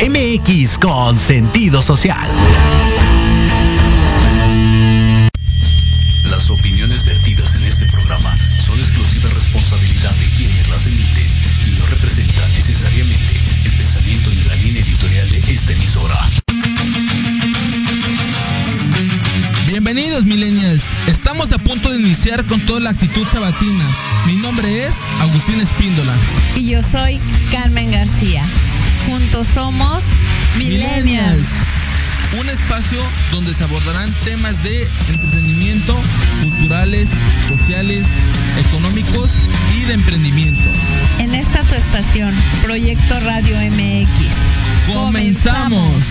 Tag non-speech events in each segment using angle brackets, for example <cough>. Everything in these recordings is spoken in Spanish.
MX con sentido social. Las opiniones vertidas en este programa son exclusiva responsabilidad de quienes las emiten y no representan necesariamente el pensamiento ni la línea editorial de esta emisora. Bienvenidos millennials, estamos a punto de iniciar con toda la actitud sabatina. Mi nombre es Agustín Espíndola. Y yo soy Carmen García. Juntos somos Millennials. Un espacio donde se abordarán temas de entretenimiento, culturales, sociales, económicos y de emprendimiento. En esta tu estación, Proyecto Radio MX. ¡Comenzamos!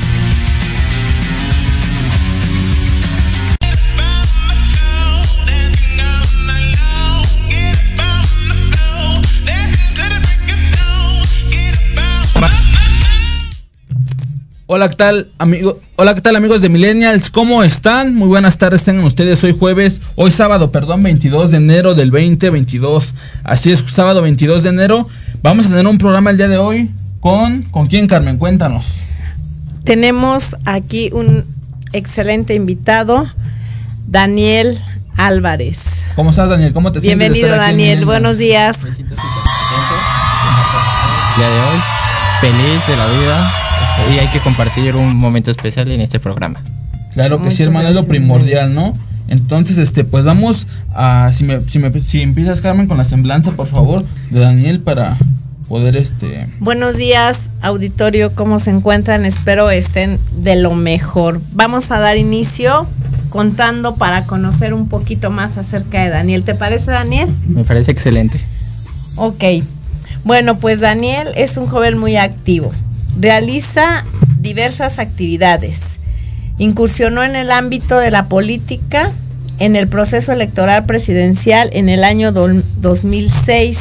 Hola, ¿qué tal, amigo? Hola, ¿qué tal, amigos de Millennials? ¿Cómo están? Muy buenas tardes, tengan ustedes. Hoy jueves, hoy sábado, perdón, 22 de enero del 2022. Así es, sábado 22 de enero. Vamos a tener un programa el día de hoy con ¿con quién, Carmen? Cuéntanos. Tenemos aquí un excelente invitado, Daniel Álvarez. ¿Cómo estás, Daniel? ¿Cómo te sientes? Bienvenido, Daniel. Buenos días. día de hoy, feliz de la vida y hay que compartir un momento especial en este programa. Claro que sí, hermano, es lo primordial, ¿no? Entonces, este, pues vamos a, si me, si me, si empiezas, Carmen, con la semblanza, por favor, de Daniel para poder, este, Buenos días, auditorio, ¿cómo se encuentran? Espero estén de lo mejor. Vamos a dar inicio contando para conocer un poquito más acerca de Daniel. ¿Te parece, Daniel? Me parece excelente. Ok. Bueno, pues Daniel es un joven muy activo. Realiza diversas actividades. Incursionó en el ámbito de la política en el proceso electoral presidencial en el año do- 2006,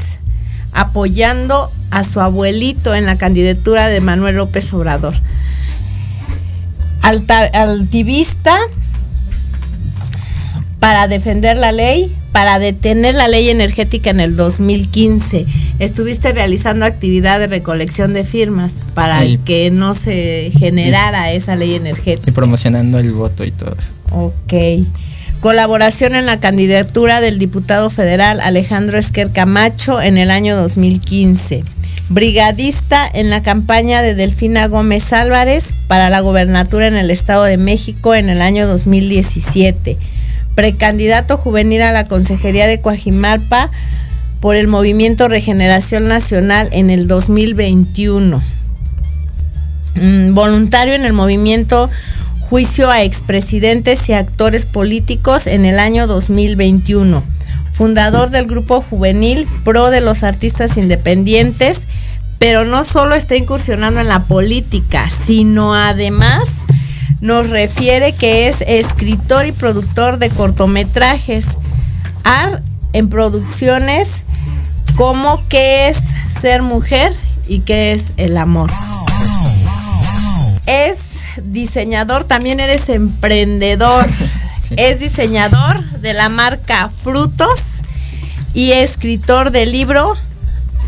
apoyando a su abuelito en la candidatura de Manuel López Obrador. Altivista para defender la ley, para detener la ley energética en el 2015. Estuviste realizando actividad de recolección de firmas para que no se generara esa ley energética. Y promocionando el voto y todo eso. Ok. Colaboración en la candidatura del diputado federal Alejandro Esquer Camacho en el año 2015. Brigadista en la campaña de Delfina Gómez Álvarez para la gobernatura en el Estado de México en el año 2017. Precandidato juvenil a la Consejería de Coajimalpa por el Movimiento Regeneración Nacional en el 2021 mm, voluntario en el movimiento Juicio a expresidentes y actores políticos en el año 2021. Fundador del grupo juvenil Pro de los Artistas Independientes, pero no solo está incursionando en la política, sino además nos refiere que es escritor y productor de cortometrajes. AR en producciones como qué es ser mujer y qué es el amor. Es diseñador, también eres emprendedor. <laughs> Sí. Es diseñador de la marca Frutos y escritor del libro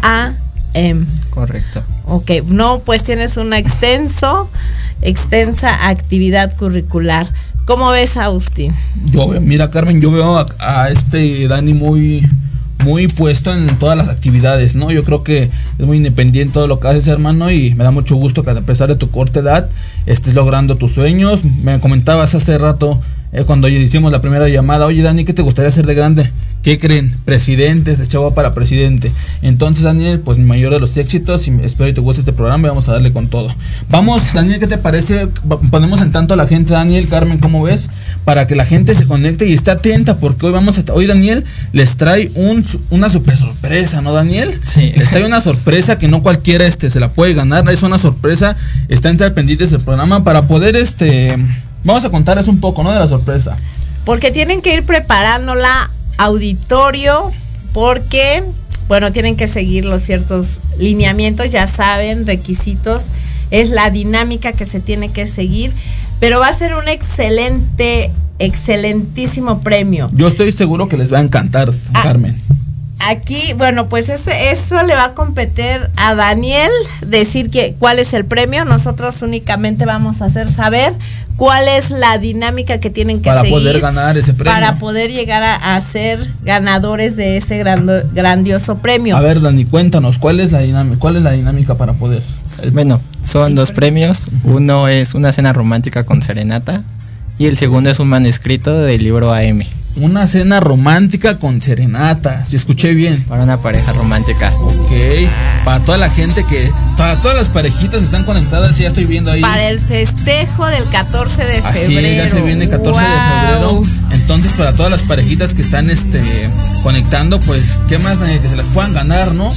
AM. Correcto. Ok, no, pues tienes una extenso, extensa actividad curricular. ¿Cómo ves, Agustín? yo mira, Carmen, yo veo a, a este Dani muy, muy puesto en todas las actividades, ¿no? Yo creo que es muy independiente todo lo que haces, hermano, y me da mucho gusto que a pesar de tu corta edad estés logrando tus sueños. Me comentabas hace rato, eh, cuando hicimos la primera llamada, oye, Dani, ¿qué te gustaría hacer de grande? ¿Qué creen? Presidente, se echaba para presidente. Entonces, Daniel, pues mi mayor de los éxitos y espero que te guste este programa y vamos a darle con todo. Vamos, Daniel, ¿qué te parece? Ponemos en tanto a la gente, Daniel, Carmen, ¿cómo ves? Para que la gente se conecte y esté atenta porque hoy vamos a... Hoy Daniel les trae un, una super sorpresa, ¿no, Daniel? Sí. Les trae una sorpresa que no cualquiera este, se la puede ganar. Es una sorpresa. Están pendientes del programa para poder, este... Vamos a contarles un poco, ¿no? De la sorpresa. Porque tienen que ir preparándola auditorio, porque, bueno, tienen que seguir los ciertos lineamientos, ya saben, requisitos, es la dinámica que se tiene que seguir, pero va a ser un excelente, excelentísimo premio. Yo estoy seguro que les va a encantar, Ah. Carmen. Aquí, bueno, pues ese, eso le va a competir a Daniel decir que cuál es el premio. Nosotros únicamente vamos a hacer saber cuál es la dinámica que tienen que Para seguir poder ganar ese premio. para poder llegar a, a ser ganadores de ese grando- grandioso premio. A ver, Dani, cuéntanos, ¿cuál es la dinámica, cuál es la dinámica para poder? Bueno, son dos premios. Uno es una cena romántica con serenata y el segundo es un manuscrito del libro AM Una cena romántica con serenata, si escuché bien. para una pareja romántica. Ok, para toda la gente que, para todas las parejitas que están conectadas, sí, ya estoy viendo ahí. Para el festejo del 14 de Así febrero. ya se viene 14 de febrero. Entonces, para todas las parejitas que están este conectando, pues, ¿qué más que se las puedan ganar, ¿no?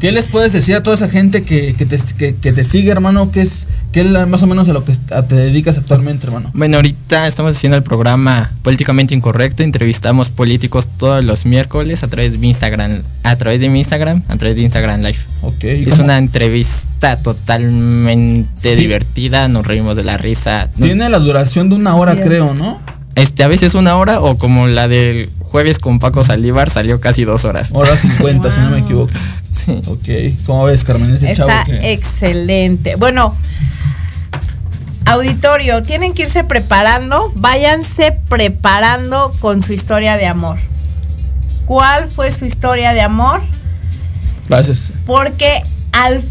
¿Qué les puedes decir a toda esa gente que, que te, que, que te sigue, hermano? ¿Qué es, qué es más o menos a lo que te dedicas actualmente, hermano? Bueno, ahorita estamos haciendo el programa Políticamente Incorrecto. Entrevistamos políticos todos los miércoles a través de mi Instagram, a través de mi Instagram, a través de Instagram Live. Ok. ¿y Es cómo- una entrevista totalmente Sí. divertida, nos reímos de la risa. No- Tiene la duración de una hora, Bien. creo, ¿no? Este, a veces una hora o como la del jueves con Paco Saldívar salió casi dos horas. Hora 50, si no me equivoco. Sí. Ok. ¿Cómo ves, Carmen? Ese Está chavo que... excelente. Bueno, auditorio, tienen que irse preparando, váyanse preparando con su historia de amor. ¿Cuál fue su historia de amor? Gracias. Porque al,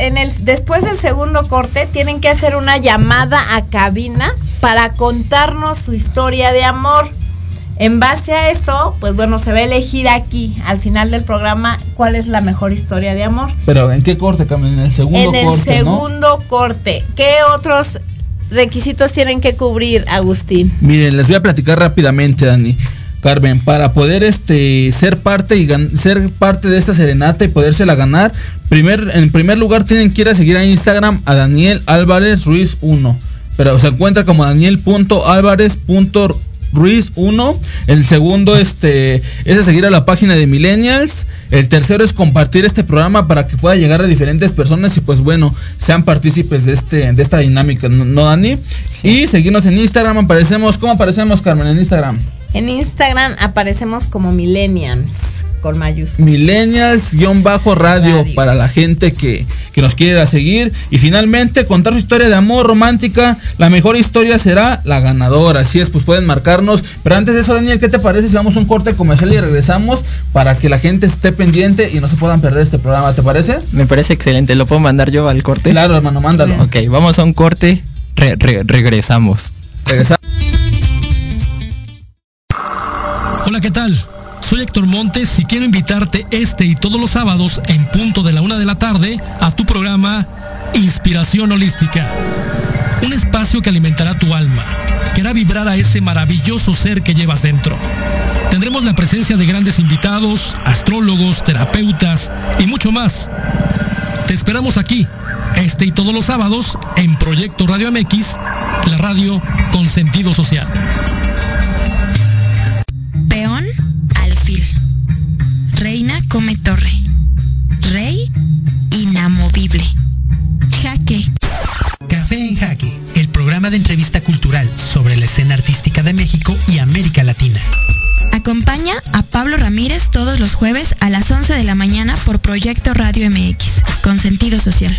en el, después del segundo corte tienen que hacer una llamada a cabina para contarnos su historia de amor. En base a eso, pues bueno, se va a elegir aquí, al final del programa, cuál es la mejor historia de amor. Pero ¿en qué corte, Carmen? En el segundo en el corte, ¿no? segundo corte, ¿qué otros requisitos tienen que cubrir, Agustín? Miren, les voy a platicar rápidamente, Dani. Carmen, para poder este ser parte y gan- ser parte de esta serenata y podérsela ganar, primer, en primer lugar tienen que ir a seguir a Instagram a Daniel Álvarez Ruiz 1. Pero se encuentra como daniel.álvarez.ruiz 1. El segundo este es seguir a la página de Millennials. El tercero es compartir este programa para que pueda llegar a diferentes personas y pues bueno, sean partícipes de este de esta dinámica, ¿no, no, Dani? Y seguirnos en Instagram, aparecemos, ¿cómo aparecemos Carmen en Instagram? En Instagram aparecemos como Millennials, con mayúsculas. Millennials-radio Radio. para la gente que, que nos quiera seguir. Y finalmente, contar su historia de amor romántica. La mejor historia será la ganadora. Así es, pues pueden marcarnos. Pero antes de eso, Daniel, ¿qué te parece si vamos a un corte comercial y regresamos para que la gente esté pendiente y no se puedan perder este programa? ¿Te parece? Me parece excelente. ¿Lo puedo mandar yo al corte? Claro, hermano, mándalo. Ok, vamos a un corte. Re- re- regresamos. Regresa- Hola, ¿qué tal? Soy Héctor Montes y quiero invitarte este y todos los sábados en punto de la una de la tarde a tu programa Inspiración Holística. Un espacio que alimentará tu alma, que hará vibrar a ese maravilloso ser que llevas dentro. Tendremos la presencia de grandes invitados, astrólogos, terapeutas y mucho más. Te esperamos aquí, este y todos los sábados, en Proyecto Radio MX, la radio con sentido social. Come torre. Rey, inamovible. Jaque. Café en Jaque, el programa de entrevista cultural sobre la escena artística de México y América Latina. Acompaña a Pablo Ramírez todos los jueves a las 11 de la mañana por Proyecto Radio MX, con sentido social.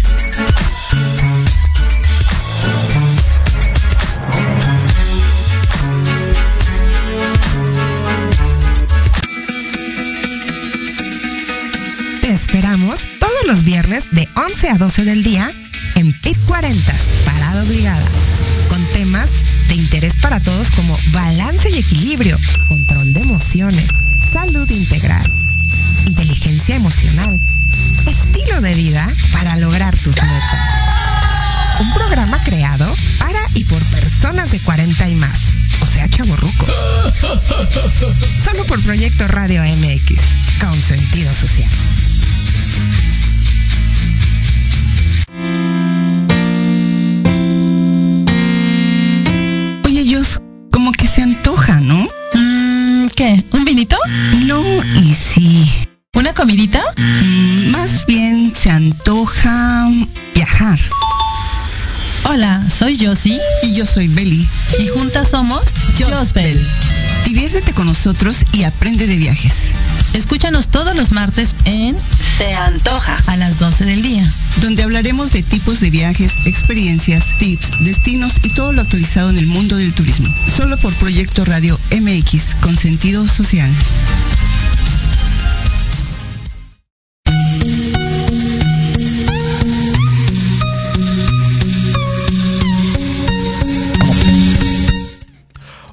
Radio MX con sentido social.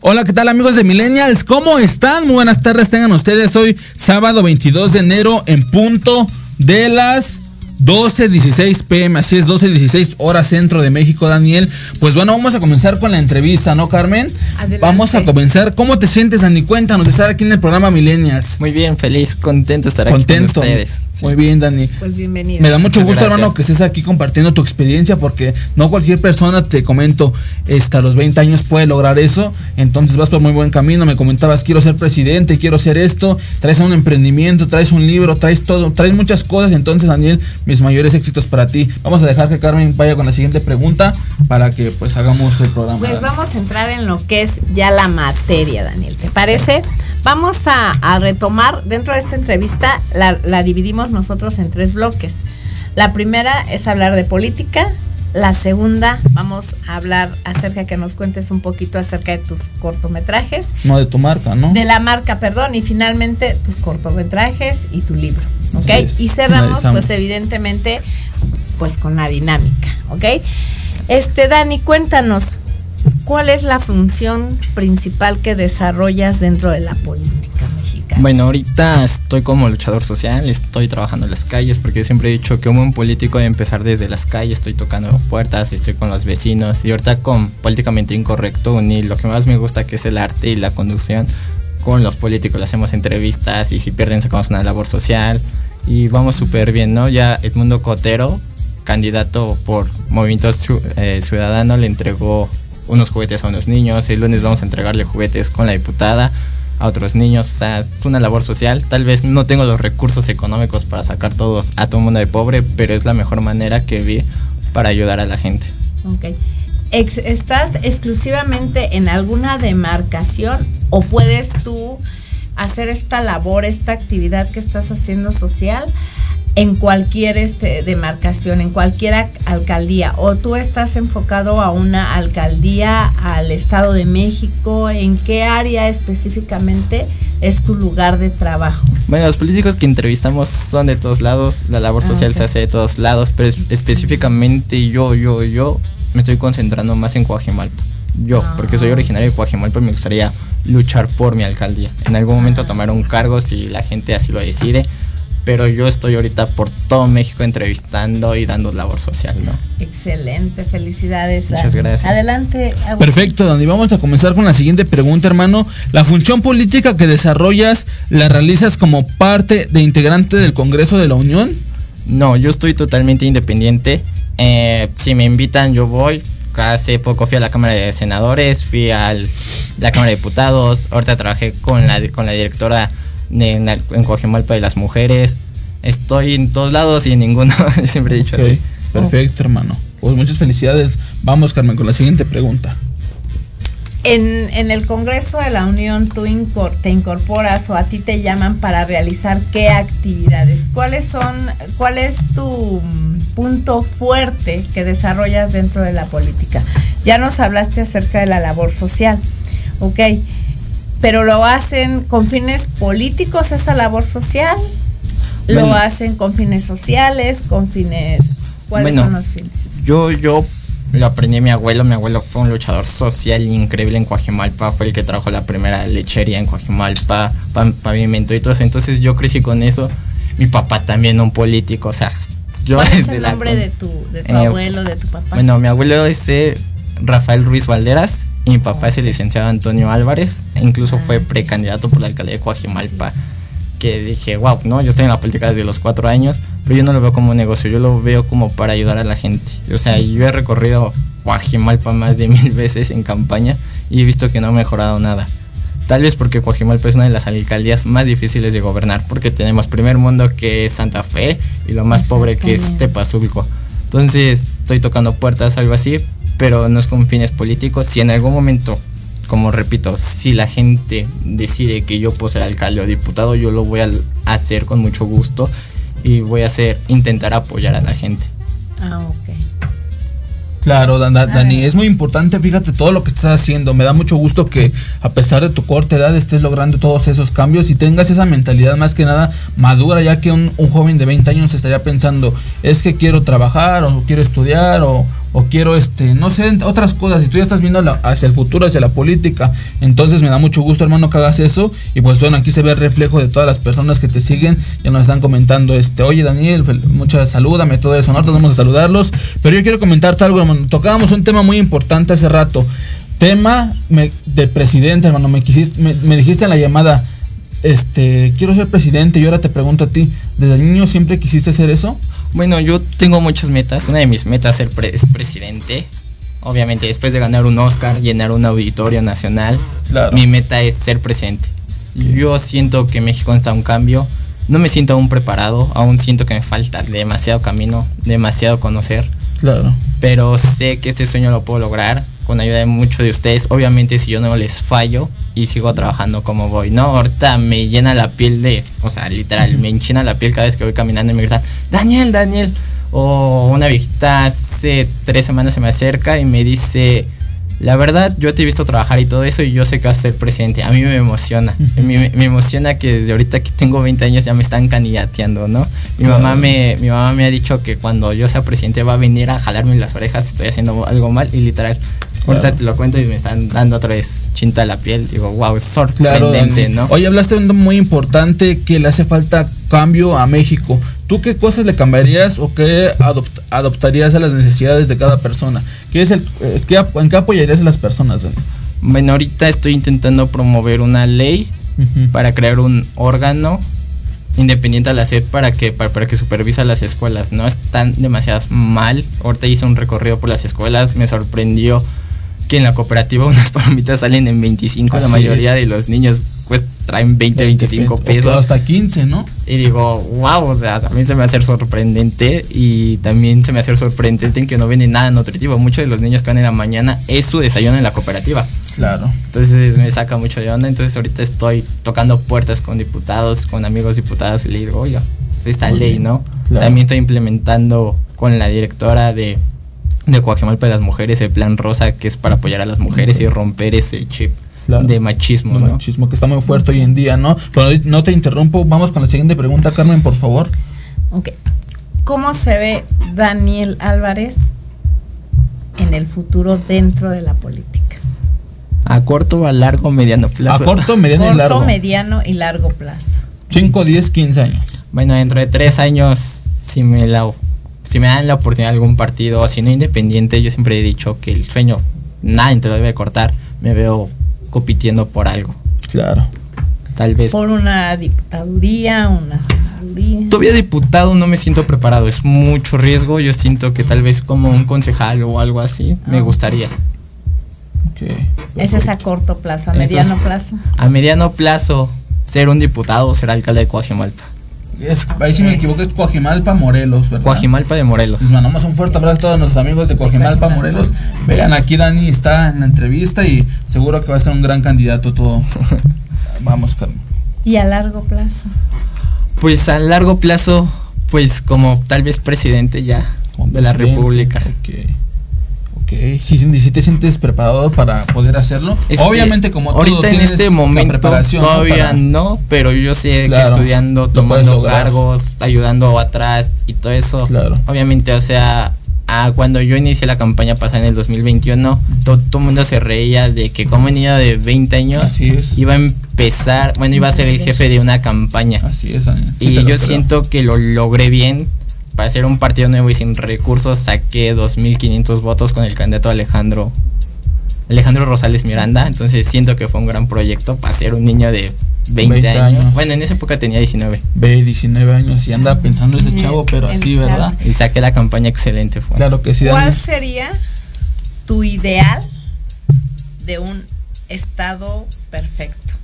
Hola, ¿qué tal amigos de Millennials? ¿Cómo están? Muy buenas tardes, tengan ustedes hoy sábado 22 de enero en punto de las 12.16 pm, así es, 12.16 hora centro de México, Daniel. Pues bueno, vamos a comenzar con la entrevista, ¿no, Carmen? Adelante. Vamos a comenzar. ¿Cómo te sientes, Dani? Cuéntanos de estar aquí en el programa Millennials. Muy bien, feliz, contento de estar aquí Contento. con ustedes. Sí. Muy bien, Dani. Pues bienvenido. Me da mucho Muchas gusto, gracias. hermano, que estés aquí compartiendo tu experiencia, porque no cualquier persona, te comento, hasta los 20 años puede lograr eso. Entonces vas por muy buen camino. Me comentabas, quiero ser presidente, quiero hacer esto. Traes un emprendimiento, traes un libro, traes todo, traes muchas cosas. Entonces, Daniel, mis mayores éxitos para ti. Vamos a dejar que Carmen vaya con la siguiente pregunta para que pues hagamos el programa. Pues vamos a entrar en lo que es ya la materia, Daniel. ¿Te parece? Vamos a, retomar dentro de esta entrevista, la dividimos nosotros en tres bloques. La primera es hablar de política, La segunda, vamos a hablar acerca que nos cuentes un poquito acerca de tus cortometrajes. No de tu marca, ¿no? De la marca, perdón, y finalmente tus cortometrajes y tu libro, ¿ok? Y cerramos, pues evidentemente, pues con la dinámica, ¿ok? Este, Dani, cuéntanos, ¿cuál es la función principal que desarrollas dentro de la política mexicana? Bueno, ahorita estoy como luchador social, estoy trabajando en las calles porque siempre he dicho que un buen político debe empezar desde las calles, estoy tocando puertas, estoy con los vecinos y ahorita con políticamente incorrecto unir lo que más me gusta que es el arte y la conducción con los políticos, le hacemos entrevistas y si pierden sacamos una labor social y vamos súper bien, ¿no? Ya Edmundo Cotero, candidato por Movimiento eh, Ciudadano, le entregó unos juguetes a unos niños, el lunes vamos a entregarle juguetes con la diputada a otros niños, o sea, es una labor social, tal vez no tengo los recursos económicos para sacar todos a todo mundo de pobre, pero es la mejor manera que vi para ayudar a la gente. Ok. ¿Estás exclusivamente en alguna demarcación o puedes tú hacer esta labor, esta actividad que estás haciendo social en cualquier este, demarcación, en cualquier alcaldía? ¿O tú estás enfocado a una alcaldía, al Estado de México? ¿En qué área específicamente es tu lugar de trabajo? Bueno, los políticos que entrevistamos son de todos lados, la labor Ah, social ok. se hace de todos lados, pero es- específicamente yo, yo, yo me estoy concentrando más en Coajimalpa. Yo, porque soy originario de Coajimalpa y me gustaría luchar por mi alcaldía. En algún momento tomar un cargo si la gente así lo decide, pero yo estoy ahorita por todo México entrevistando y dando labor social, ¿no? Excelente, felicidades. Muchas gracias. Adelante. Agustín. Perfecto, Dani. Vamos a comenzar con la siguiente pregunta, hermano. ¿La función política que desarrollas la realizas como parte de integrante del Congreso de la Unión? No, yo estoy totalmente independiente. Eh, si me invitan, yo voy. Hace poco fui a la Cámara de Senadores, fui a la Cámara de Diputados. Ahorita trabajé con la, con la directora en, en Coajimalpa de las mujeres. Estoy en todos lados y en ninguno. <laughs> Siempre he dicho así. Perfecto, hermano. Pues muchas felicidades. Vamos, Carmen, con la siguiente pregunta. En, en el Congreso de la Unión tú incor- te incorporas o a ti te llaman para realizar qué actividades. ¿Cuáles son, cuál es tu mm, punto fuerte que desarrollas dentro de la política? Ya nos hablaste acerca de la labor social, ¿ok? Pero lo hacen con fines políticos esa labor social, lo Bueno. hacen con fines sociales, con fines, ¿cuáles Bueno. son los fines? Yo, yo lo aprendí de mi abuelo. Mi abuelo fue un luchador social increíble en Coajimalpa. Fue el que trajo la primera lechería en Coajimalpa, pa- pavimento y todo eso. Entonces yo crecí con eso. Mi papá también un político, o sea, yo ¿Cuál es el la nombre con- de tu, de tu Eh, abuelo, de tu papá? Bueno, mi abuelo es eh, Rafael Ruiz Valderas y mi papá es el licenciado Antonio Álvarez. E incluso Ah, fue precandidato por la alcaldía de Coajimalpa. Que dije, wow, no, yo estoy en la política desde los cuatro años, pero yo no lo veo como un negocio, yo lo veo como para ayudar a la gente. O sea, yo he recorrido Coajimalpa más de <laughs> mil veces en campaña y he visto que no ha mejorado nada. Tal vez porque Coajimalpa es una de las alcaldías más difíciles de gobernar, porque tenemos primer mundo que es Santa Fe y lo más pobre que es. Tepazulco. Entonces estoy tocando puertas, algo así, pero no es con fines políticos. Si en algún momento, como repito, si la gente decide que yo puedo ser alcalde o diputado, yo lo voy a hacer con mucho gusto y voy a hacer, intentar apoyar a la gente. Ah, ok. Claro, Dan- Dan- Dani, es muy importante, fíjate todo lo que estás haciendo. Me da mucho gusto que a pesar de tu corta edad estés logrando todos esos cambios y tengas esa mentalidad más que nada madura, ya que un, un joven de 20 años estaría pensando, es que quiero trabajar o quiero estudiar o, o quiero, este, no sé, otras cosas. Y tú ya estás viendo hacia el futuro, hacia la política. Entonces me da mucho gusto, hermano, que hagas eso. Y pues bueno, aquí se ve el reflejo de todas las personas que te siguen. Ya nos están comentando, este, oye Daniel, fel- mucha salúdame, todo eso. Nosotros vamos a saludarlos. Pero yo quiero comentarte algo, hermano. Tocábamos un tema muy importante hace rato. Tema de presidente, hermano. Me, quisiste, me dijiste en la llamada, este, quiero ser presidente. Y ahora te pregunto a ti, ¿desde niño siempre quisiste ser eso? Bueno, yo tengo muchas metas. Una de mis metas ser pre- es presidente. Obviamente, después de ganar un Oscar, llenar un auditorio nacional, Claro. mi meta es ser presidente. Yo siento que México necesita un cambio. No me siento aún preparado, aún siento que me falta demasiado camino, demasiado conocer. Claro. Pero sé que este sueño lo puedo lograr con ayuda de muchos de ustedes. Obviamente, si yo no les fallo y sigo trabajando como voy, ¿no? Ahorita me llena la piel de, o sea, literal, me enchina la piel cada vez que voy caminando y me gritan, Daniel, Daniel. O una viejita hace tres semanas se me acerca y me dice, la verdad, yo te he visto trabajar y todo eso y yo sé que vas a ser presidente. A mí me emociona. <laughs> me, me, emociona que desde ahorita que tengo 20 años ya me están candidateando, ¿no? Mi mamá me mi mamá me ha dicho que cuando yo sea presidente va a venir a jalarme las orejas estoy haciendo algo mal y literal Ahorita te lo cuento y me están dando otra vez chinta la piel. Digo, wow, es sorprendente, ¿no? Oye, hablaste de un muy importante que le hace falta cambio a México. ¿Tú qué cosas le cambiarías o qué adoptarías a las necesidades de cada persona? ¿Qué es el, eh, ¿En qué apoyarías a las personas? Bueno, ahorita estoy intentando promover una ley para crear un órgano independiente a la SED para que para, para, que supervisa las escuelas. No están demasiado mal. Ahorita hice un recorrido por las escuelas, me sorprendió que en la cooperativa <laughs> unas palomitas salen en 25, la mayoría de los niños pues traen 20, 25 pesos. hasta 15, ¿no? Y digo, wow, o sea, a mí se me hace sorprendente y también se me hace sorprendente en que no venden nada nutritivo. Muchos de los niños que van en la mañana es su desayuno en la cooperativa. Claro. Entonces me saca mucho de onda. Entonces ahorita estoy tocando puertas con diputados, con amigos diputados y le digo, oiga, pues esta ley, ¿no? También estoy implementando con la directora de de Coajimalpa de las mujeres, el plan rosa que es para apoyar a las mujeres y romper ese chip de machismo, de machismo que está muy fuerte hoy en día, ¿no? Pero no te interrumpo, vamos con la siguiente pregunta, Carmen, por favor. Ok. ¿Cómo se ve Daniel Álvarez en el futuro dentro de la política? A corto, a largo, mediano plazo. A corto, mediano y largo. Corto, mediano y largo plazo. 5, 10, 15 años. Bueno, dentro de 3 años, si me la si me dan la oportunidad de algún partido, si no independiente, yo siempre he dicho que el sueño nadie te lo debe cortar. Me veo compitiendo por algo. Claro. Tal vez. Por una diputaduría, una senaduría. Todavía diputado no me siento preparado, es mucho riesgo. Yo siento que tal vez como un concejal o algo así me ah. gustaría. Okay. Ese es a corto plazo, a mediano plazo. A mediano plazo, ser un diputado, ser alcalde de Coajimalpa. Es, ahí si me equivoco es Coajimalpa, Morelos, ¿verdad? Coajimalpa de Morelos. Les mandamos un fuerte abrazo a todos nuestros amigos de Coajimalpa, Morelos. Vean, aquí Dani está en la entrevista y seguro que va a ser un gran candidato todo. <laughs> Vamos, Carmen. ¿Y a largo plazo? Pues a largo plazo, pues como tal vez presidente ya de la República. Si, si, te sientes preparado para poder hacerlo, obviamente como ahorita en este momento todavía ¿no? pero yo sé que estudiando, tomando cargos, ayudando atrás y todo eso, obviamente, o sea, cuando yo inicié la campaña pasada en el 2021, todo, el mundo se reía de que como niño de 20 años iba a empezar, bueno, iba a ser el jefe de una campaña. Así es, y yo siento que lo logré bien para ser un partido nuevo y sin recursos saqué 2.500 votos con el candidato Alejandro Alejandro Rosales Miranda. Entonces siento que fue un gran proyecto para ser un niño de 20, años. Bueno, en esa época tenía 19. Ve, 19 años y anda pensando ese chavo, pero así, ¿verdad? Y saqué la campaña excelente. Fue. Claro que sí. ¿Cuál sería tu ideal de un estado perfecto?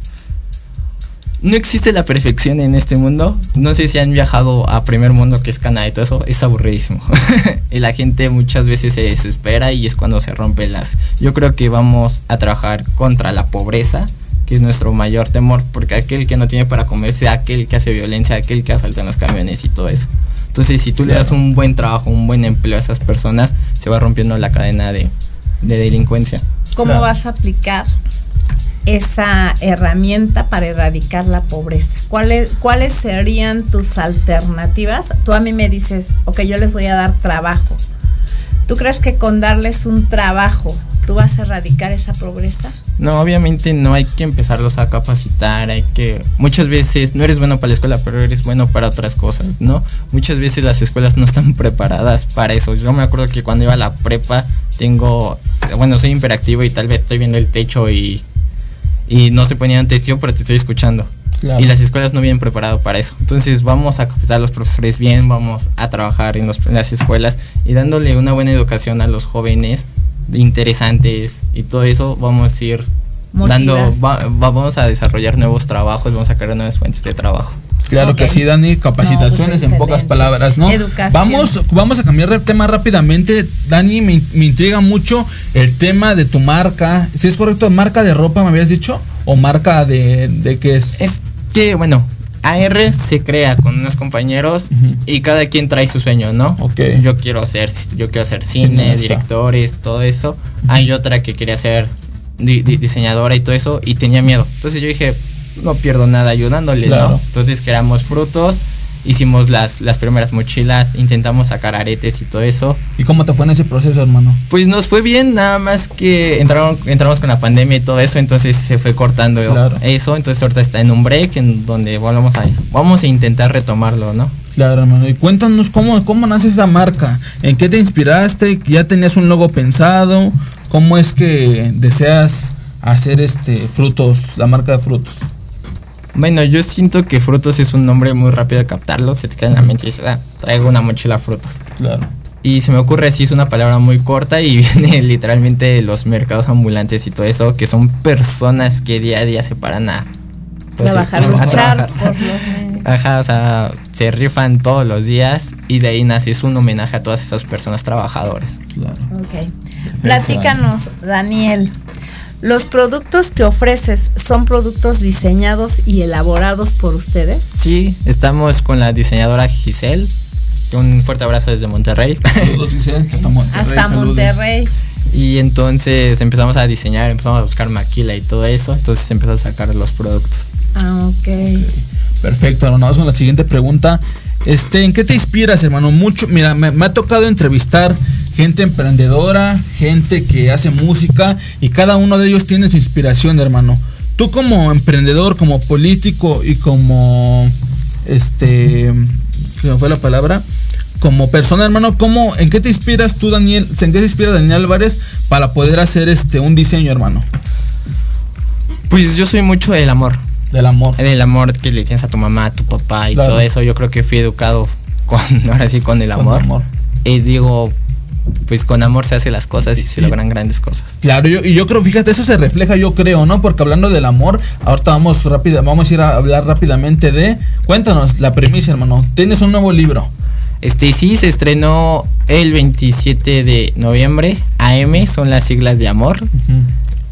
No existe la perfección en este mundo. No sé si han viajado a primer mundo, que es Canadá y todo eso, es aburridísimo. <laughs> y la gente muchas veces se desespera y es cuando se rompe las... Yo creo que vamos a trabajar contra la pobreza, que es nuestro mayor temor, porque aquel que no tiene para comerse, aquel que hace violencia, aquel que asalta en los camiones y todo eso. Entonces, si tú le das un buen trabajo, un buen empleo a esas personas, se va rompiendo la cadena de, delincuencia. ¿Cómo vas a aplicar esa herramienta para erradicar la pobreza? ¿Cuáles, ¿Cuáles serían tus alternativas? Tú a mí me dices, ok, yo les voy a dar trabajo. ¿Tú crees que con darles un trabajo tú vas a erradicar esa pobreza? No, obviamente no hay que empezarlos a capacitar, hay que muchas veces no eres bueno para la escuela, pero eres bueno para otras cosas, ¿no? Muchas veces las escuelas no están preparadas para eso. Yo me acuerdo que cuando iba a la prepa tengo bueno, soy imperactivo y tal vez estoy viendo el techo y y no se ponían atención, pero te estoy escuchando. Y las escuelas no vienen preparados para eso. Entonces vamos a capacitar a los profesores bien, vamos a trabajar en, las escuelas y dándole una buena educación a los jóvenes interesantes y todo eso vamos a ir dando, vamos a desarrollar nuevos trabajos, vamos a crear nuevas fuentes de trabajo. Claro que sí, Dani, capacitaciones en pocas palabras, ¿no? Vamos, vamos a cambiar de tema rápidamente. Dani, me, intriga mucho el tema de tu marca. Si es correcto, marca de ropa, me habías dicho, o marca de, de qué es. Es que, bueno, AR se crea con unos compañeros y cada quien trae su sueño, ¿no? Ok. Yo quiero hacer, yo quiero hacer cine, directores, todo eso. Hay otra que quería ser di- di- diseñadora y todo eso y tenía miedo. Entonces yo dije, no pierdo nada ayudándole, Claro. ¿no? Entonces creamos frutos, hicimos las, las primeras mochilas, intentamos sacar aretes y todo eso. ¿Y cómo te fue en ese proceso, hermano? Pues nos fue bien, nada más que entraron, entramos con la pandemia y todo eso, entonces se fue cortando Claro. eso, entonces ahorita está en un break en donde vamos a, vamos a intentar retomarlo, ¿no? Claro, hermano. Y cuéntanos cómo, cómo nace esa marca. ¿En qué te inspiraste? ¿Ya tenías un logo pensado? ¿Cómo es que deseas hacer este frutos, la marca de frutos? Bueno, yo siento que frutos es un nombre muy rápido de captarlo, se te queda en la mente y dices, ah, traigo una mochila frutos. Claro. Y se me ocurre así, es una palabra muy corta y <laughs> viene literalmente de los mercados ambulantes y todo eso, que son personas que día a día se paran a pues, Trabajar, a luchar trabajar. <laughs> Ajá, o sea, se rifan todos los días y de ahí nace, es un homenaje a todas esas personas trabajadoras. Claro. Ok. Platícanos, Daniel. ¿Los productos que ofreces son productos diseñados y elaborados por ustedes? Sí, estamos con la diseñadora Giselle. Un fuerte abrazo desde Monterrey. Saludos, Giselle, hasta Monterrey. Hasta saludos. Monterrey. Y entonces empezamos a diseñar, empezamos a buscar maquila y todo eso. Entonces empezó a sacar los productos. Ah, ok. Perfecto, hermano. Vamos con la siguiente pregunta. Este, ¿en qué te inspiras, hermano? Mucho, mira, me, me ha tocado entrevistar gente emprendedora, gente que hace música y cada uno de ellos tiene su inspiración, hermano. Tú como emprendedor, como político y como este, ¿qué fue la palabra? Como persona, hermano, ¿cómo, ¿en qué te inspiras tú, Daniel? ¿En qué se inspira Daniel Álvarez para poder hacer este un diseño, hermano? Pues yo soy mucho del amor. Del amor. Del amor que le tienes a tu mamá, a tu papá y Claro. todo eso. Yo creo que fui educado <laughs> con, ahora sí, con el Con amor. amor. Y digo, pues con amor se hacen las cosas y se logran grandes cosas. Claro, yo, y yo creo, fíjate, eso se refleja, yo creo, ¿no? Porque hablando del amor, ahorita vamos rápida, vamos a ir a hablar rápidamente de. Cuéntanos la premisa, hermano. Tienes un nuevo libro. Este sí se estrenó el 27 de noviembre. AM son las siglas de amor.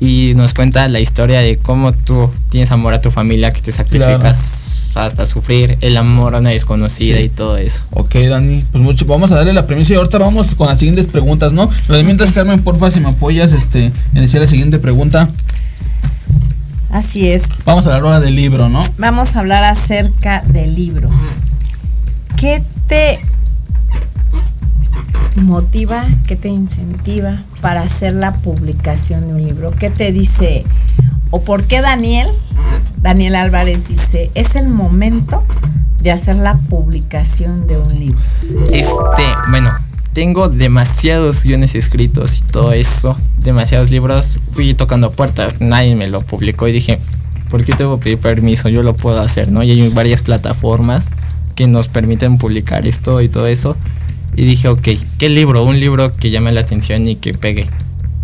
Y nos cuenta la historia de cómo tú tienes amor a tu familia, que te sacrificas hasta sufrir, el amor a una desconocida Sí. y todo eso. Ok, Dani, pues mucho, vamos a darle la premisa y ahorita vamos con las siguientes preguntas, ¿no? Pero de mientras, Carmen, porfa, si me apoyas, este, iniciar la siguiente pregunta. Así es. Vamos a hablar ahora del libro, ¿no? Vamos a hablar acerca del libro. ¿Qué te motiva, qué te incentiva para hacer la publicación de un libro? ¿Qué te dice? ¿O por qué Daniel, Daniel Álvarez dice, es el momento de hacer la publicación de un libro? Este, bueno, tengo demasiados guiones escritos y todo eso, demasiados libros. Fui tocando puertas, nadie me lo publicó y dije, ¿por qué tengo que pedir permiso? Yo lo puedo hacer, ¿no? Y hay varias plataformas que nos permiten publicar esto y todo eso. Y dije, ok, ¿qué libro? Un libro que llame la atención y que pegue.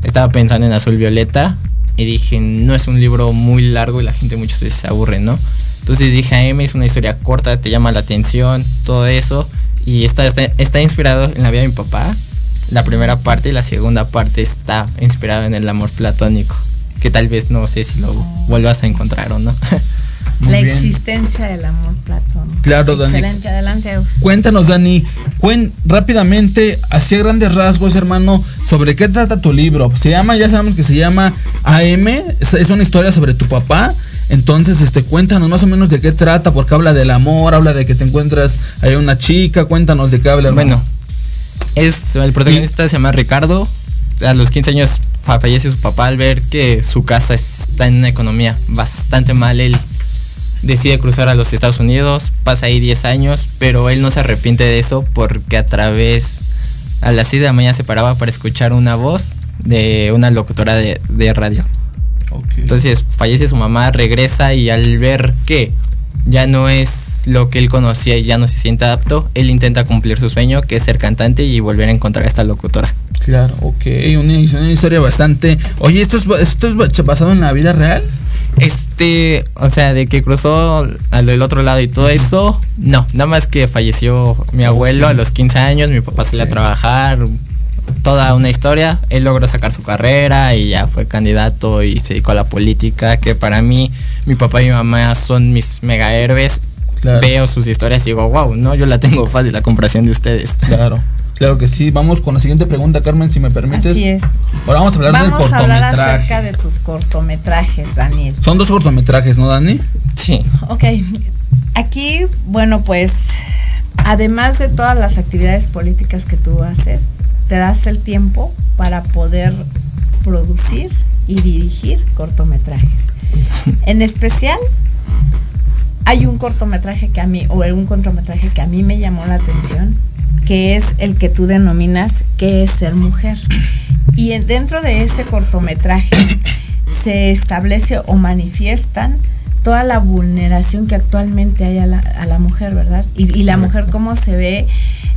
Estaba pensando en Azul Violeta y dije, no es un libro muy largo y la gente muchas veces se aburre, ¿no? Entonces dije, AM es una historia corta, te llama la atención, todo eso. Y está, está, está inspirado en la vida de mi papá. La primera parte y la segunda parte está inspirado en el amor platónico. Que tal vez no sé si lo vuelvas a encontrar o no. <laughs> Muy la bien. existencia del amor platónico. Claro, Dani. Excelente, adelante. Cuéntanos, Dani, cuen, rápidamente, hacia grandes rasgos, hermano, sobre qué trata tu libro. Se llama, ya sabemos que se llama AM, es, es una historia sobre tu papá. Entonces, este, cuéntanos más o menos de qué trata, porque habla del amor, habla de que te encuentras ahí una chica, cuéntanos de qué habla, hermano. Bueno, es, el protagonista se llama Ricardo. A los 15 años fa- fallece su papá al ver que su casa está en una economía bastante mal. Él decide cruzar a los Estados Unidos, pasa ahí 10 años, pero él no se arrepiente de eso porque a través, a las 6 de la mañana se paraba para escuchar una voz de una locutora de, de radio. Entonces fallece su mamá, regresa y al ver que ya no es lo que él conocía y ya no se siente apto, él intenta cumplir su sueño, que es ser cantante y volver a encontrar a esta locutora. Claro, ok, una, una historia bastante... Oye, ¿esto es, ¿esto es ba- basado en la vida real? Este, o sea, de que cruzó al del otro lado y todo eso, no, nada más que falleció mi abuelo a los 15 años, mi papá salió a trabajar, toda una historia, él logró sacar su carrera y ya fue candidato y se dedicó a la política, que para mí mi papá y mi mamá son mis mega héroes. Claro. veo sus historias y digo, wow, no, yo la tengo fácil la comparación de ustedes. Claro, claro que sí. Vamos con la siguiente pregunta, Carmen, si me permites. Así es. Ahora vamos a hablar del Vamos a hablar cortometraje. acerca de tus cortometrajes, Daniel. Son dos cortometrajes, ¿no, Dani? Sí. Ok, aquí, bueno, pues, además de todas las actividades políticas que tú haces, te das el tiempo para poder producir y dirigir cortometrajes. En especial, hay un cortometraje que a mí, o un cortometraje que a mí me llamó la atención, que es el que tú denominas ¿Qué es ser mujer? Y en- dentro de ese cortometraje se establece o manifiestan toda la vulneración que actualmente hay a la, a la mujer, ¿verdad? Y, y la mujer cómo se ve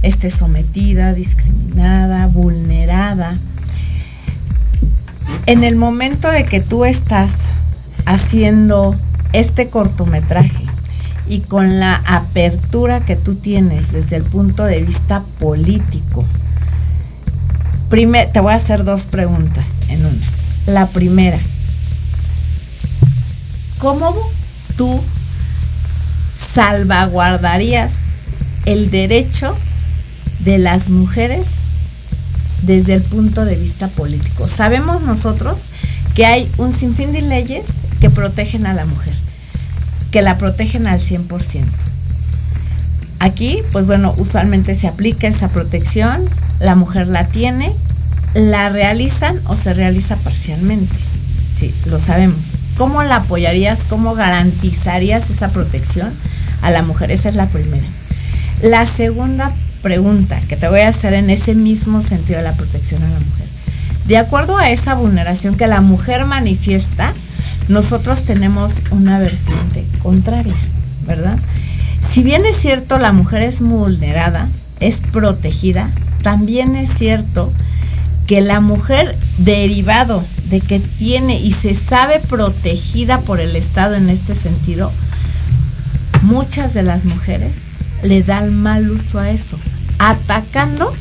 este, sometida, discriminada, vulnerada. En el momento de que tú estás haciendo este cortometraje y con la apertura que tú tienes desde el punto de vista político, prime- te voy a hacer dos preguntas en una. La primera, ¿cómo tú salvaguardarías el derecho de las mujeres desde el punto de vista político? Sabemos nosotros que hay un sinfín de leyes que protegen a la mujer, que la protegen al 100%. Aquí, pues bueno, usualmente se aplica esa protección, la mujer la tiene, la realizan o se realiza parcialmente. Sí, lo sabemos. ¿Cómo la apoyarías? ¿Cómo garantizarías esa protección a la mujer? Esa es la primera. La segunda pregunta que te voy a hacer en ese mismo sentido de la protección a la mujer. De acuerdo a esa vulneración que la mujer manifiesta, nosotros tenemos una vertiente contraria, ¿verdad? Si bien es cierto la mujer es vulnerada, es protegida, también es cierto que la mujer derivado de que tiene y se sabe protegida por el Estado en este sentido, muchas de las mujeres le dan mal uso a eso, atacando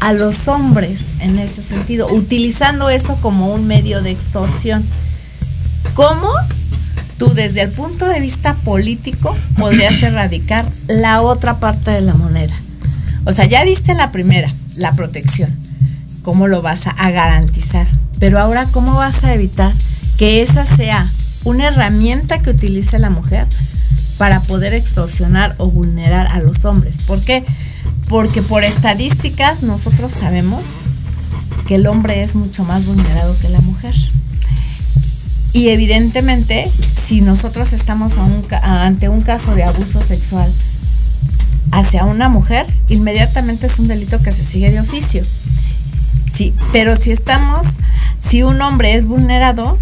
a los hombres en ese sentido, utilizando eso como un medio de extorsión. ¿Cómo tú desde el punto de vista político podrías <clears throat> erradicar la otra parte de la moneda? O sea, ya diste la primera, la protección. ¿Cómo lo vas a, a garantizar? Pero ahora, ¿cómo vas a evitar que esa sea una herramienta que utilice la mujer para poder extorsionar o vulnerar a los hombres? ¿Por qué? Porque por estadísticas nosotros sabemos que el hombre es mucho más vulnerado que la mujer. Y evidentemente, si nosotros estamos ante un caso de abuso sexual hacia una mujer, inmediatamente es un delito que se sigue de oficio. Sí, pero si estamos, si un hombre es vulnerado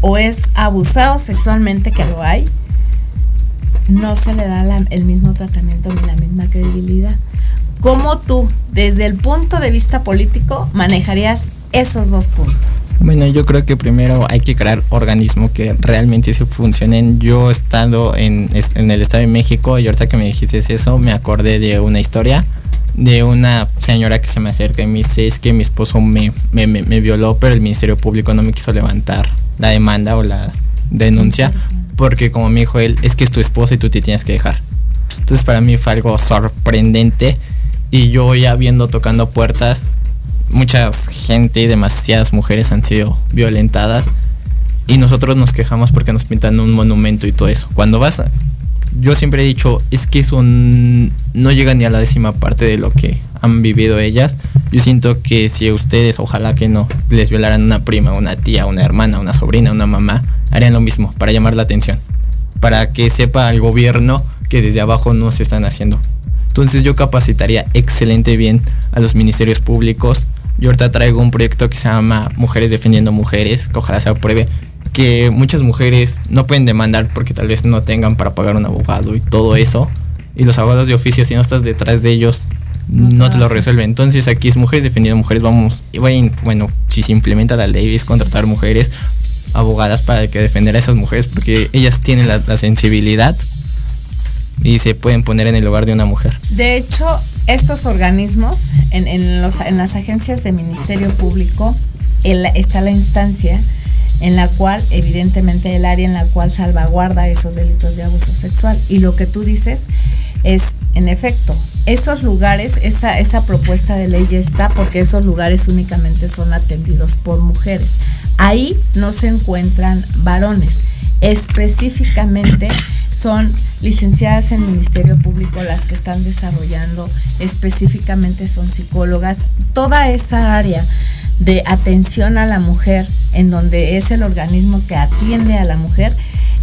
o es abusado sexualmente, que lo hay, no se le da el mismo tratamiento ni la misma credibilidad. ¿Cómo tú, desde el punto de vista político, manejarías esos dos puntos? Bueno, yo creo que primero hay que crear organismos que realmente sí funcionen. Yo estando en, el Estado de México y ahorita que me dijiste eso, me acordé de una historia de una señora que se me acerca y me dice es que mi esposo me- me violó, pero el Ministerio Público no me quiso levantar la demanda o la denuncia porque como me dijo él, es que es tu esposo y tú te tienes que dejar. Entonces para mí fue algo sorprendente y yo ya viendo tocando puertas, mucha gente y demasiadas mujeres han sido violentadas y nosotros nos quejamos porque nos pintan un monumento y todo eso. Cuando vas yo siempre he dicho, es que eso no llega ni a la décima parte de lo que han vivido ellas. Yo siento que si ustedes, ojalá que no, les violaran una prima, una tía, una hermana, una sobrina, una mamá, harían lo mismo para llamar la atención. Para que sepa el gobierno que desde abajo no se están haciendo. Entonces yo capacitaría excelente bien a los ministerios públicos. Yo ahorita traigo un proyecto que se llama Mujeres Defendiendo Mujeres, que ojalá se apruebe, que muchas mujeres no pueden demandar porque tal vez no tengan para pagar un abogado y todo eso. Y los abogados de oficio, si no estás detrás de ellos, no te lo resuelven. Entonces aquí es Mujeres Defendiendo Mujeres, vamos, y bueno, bueno, si se implementa la ley es contratar mujeres abogadas para que defender a esas mujeres porque ellas tienen la, la sensibilidad y se pueden poner en el lugar de una mujer. De hecho, estos organismos, en, en los- en las agencias de Ministerio Público, está la instancia en la cual, evidentemente, el área en la cual salvaguarda esos delitos de abuso sexual. Y lo que tú dices es, en efecto, esos lugares, esa, esa propuesta de ley ya está porque esos lugares únicamente son atendidos por mujeres. Ahí no se encuentran varones. Específicamente son licenciadas en Ministerio Público las que están desarrollando, específicamente son psicólogas, toda esa área de atención a la mujer, en donde es el organismo que atiende a la mujer,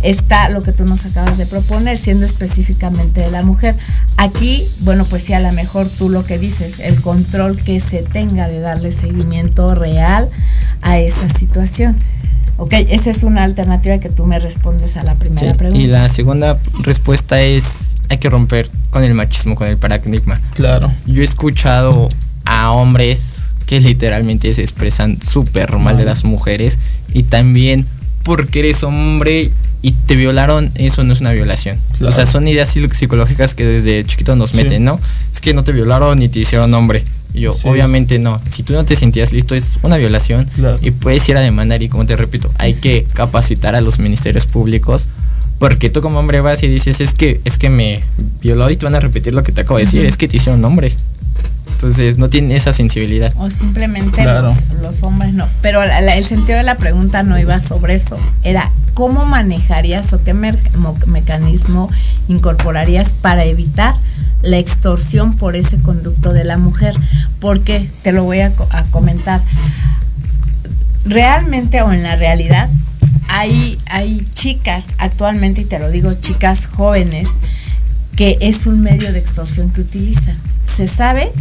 está lo que tú nos acabas de proponer, siendo específicamente de la mujer. Aquí, bueno, pues sí, a lo mejor tú lo que dices, el control que se tenga de darle seguimiento real a esa situación. Ok, esa es una alternativa que tú me respondes a la primera Sí, pregunta. Y la segunda respuesta es, hay que romper con el machismo, con el paradigma. Claro. Yo he escuchado a hombres que literalmente se expresan súper mal de las mujeres y también porque eres hombre y te violaron, eso no es una violación. Claro. O sea, son ideas psico- psicológicas que desde chiquito nos Sí. meten, ¿no? Es que no te violaron ni te hicieron hombre. Y yo, Sí. obviamente no. Si tú no te sentías listo, es una violación. Claro. Y puedes ir a demandar y como te repito, hay que capacitar a los ministerios públicos. Porque tú como hombre vas y dices, es que, es que me violó y te van a repetir lo que te acabo de decir, es que te hicieron hombre. Entonces no tiene esa sensibilidad. O simplemente Claro. los, los hombres no. Pero la- la- el sentido de la pregunta no iba sobre eso. Era cómo manejarías o qué mecanismo incorporarías para evitar la extorsión por ese conducto de la mujer. Porque te lo voy a, co- a comentar. Realmente o en la realidad hay, hay chicas actualmente, y te lo digo, chicas jóvenes, que es un medio de extorsión que utilizan. Se sabe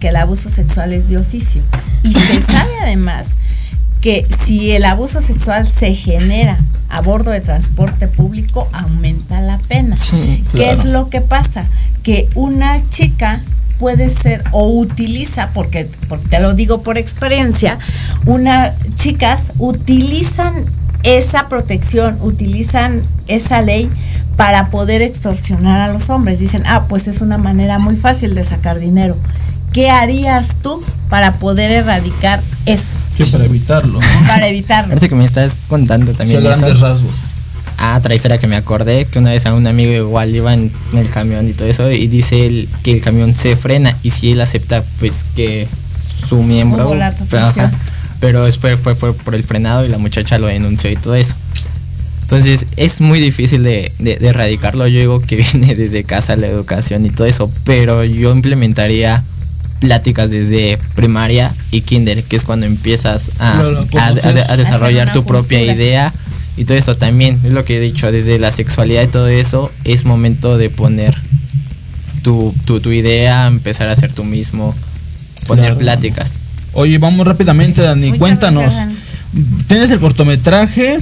que el abuso sexual es de oficio y se <coughs> sabe además que si el abuso sexual se genera a bordo de transporte público, aumenta la pena. ¿Qué claro. es lo que pasa? Que una chica puede ser o utiliza, porque, porque te lo digo por experiencia, unas chicas utilizan esa protección, utilizan esa ley para poder extorsionar a los hombres. Dicen, ah, pues es una manera muy fácil de sacar dinero. ¿Qué harías tú para poder erradicar eso? Que para evitarlo. <laughs> Para evitarlo. Ahorita que me estás contando también Sí, a grandes eso. rasgos. Ah, otra historia que me acordé, que una vez a un amigo igual iba en, en el camión y todo eso, y dice él que el camión se frena y si él acepta pues que su miembro... La pero, ajá, pero es- fue, fue, fue por el frenado y la muchacha lo denunció y todo eso. Entonces es muy difícil de, de- de erradicarlo. Yo digo que <laughs> viene desde casa la educación y todo eso, pero yo implementaría pláticas desde primaria y kinder, que es cuando empiezas a, Claro, a- conocer. a- a desarrollar tu propia cultura. idea y todo eso también. Es lo que he dicho, desde la sexualidad y todo eso, es momento de poner tu, tu, tu idea, empezar a hacer tú mismo, poner Claro. pláticas. Oye, vamos rápidamente, Dani. Muchas Cuéntanos. gracias, Dani. Tienes el cortometraje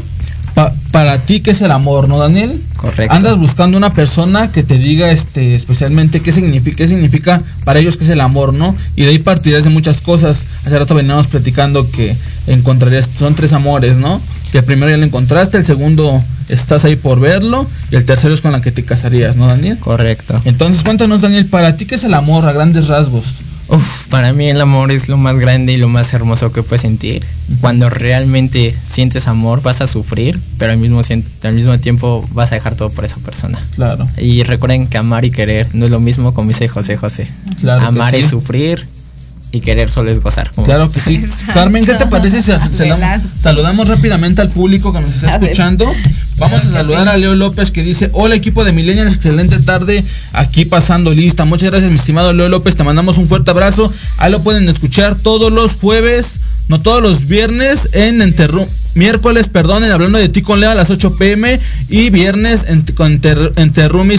pa- para ti, ¿qué es el amor, no, Daniel? Correcto. Andas buscando una persona que te diga este especialmente qué significa, qué significa para ellos qué es el amor, ¿no? Y de ahí partirás de muchas cosas. Hace rato veníamos platicando que encontrarías, son tres amores, ¿no? Que el primero ya lo encontraste, el segundo estás ahí por verlo, y el tercero es con la que te casarías, ¿no, Daniel? Correcto. Entonces, cuéntanos, Daniel, para ti qué es el amor a grandes rasgos. Uf, para mí el amor es lo más grande y lo más hermoso que puedes sentir. Cuando realmente sientes amor vas a sufrir, pero al mismo, al mismo tiempo vas a dejar todo por esa persona. Claro. Y recuerden que amar y querer no es lo mismo como dice José José. Claro amar sí. es sufrir y querer solo es gozar. Claro que sí. Carmen, ¿qué te parece si saludamos, saludamos rápidamente al público que nos está A ver. escuchando? Vamos a saludar a Leo López que dice, hola equipo de Millennials, excelente tarde, aquí pasando lista. Muchas gracias mi estimado Leo López, te mandamos un fuerte abrazo. Ahí lo pueden escuchar todos los jueves, no todos los viernes en Enterru miércoles, perdón, en hablando de ti con Leo a las 8 pm y viernes en, con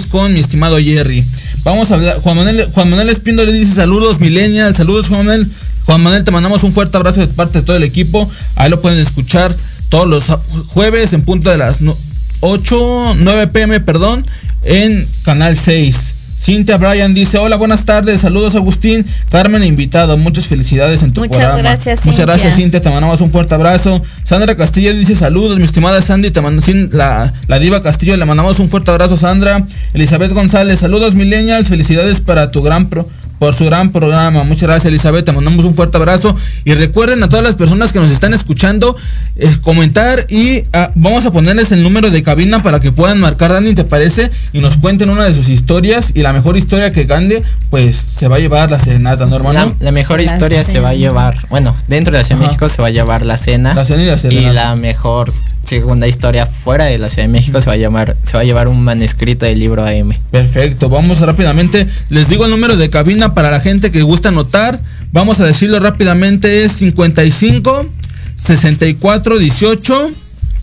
con mi estimado Jerry. Vamos a hablar, Juan Manuel, Juan Manuel Espindo le dice saludos Millennials, saludos Juan Manuel. Juan Manuel, te mandamos un fuerte abrazo de parte de todo el equipo. Ahí lo pueden escuchar todos los jueves en punto de las no- 8, 9 pm, perdón, en Canal 6. Cintia Bryan dice, hola, buenas tardes, saludos Agustín, Carmen invitado, muchas felicidades en tu Muchas programa. gracias, Muchas Cintia. gracias Cintia, te mandamos un fuerte abrazo. Sandra Castillo dice saludos, mi estimada Sandy, te mando, la, la diva Castillo, le mandamos un fuerte abrazo Sandra. Elizabeth González, saludos millennials, felicidades para tu gran pro- por su gran programa. Muchas gracias, Elizabeth. Te mandamos un fuerte abrazo. Y recuerden a todas las personas que nos están escuchando, es comentar y ah, vamos a ponerles el número de cabina para que puedan marcar, Dani, ¿te parece? Y nos cuenten una de sus historias. Y la mejor historia que gane, pues se va a llevar la serenata, ¿no, hermano? La, la mejor La historia se va a llevar, bueno, dentro de la Ciudad. México se va a llevar la cena. La cena y la y serenata. la mejor segunda historia fuera de la Ciudad de México se va a llamar, se va a llevar un manuscrito del libro AM. Perfecto, vamos rápidamente. Les digo el número de cabina para la gente que gusta anotar. Vamos a decirlo rápidamente, es 55 64 18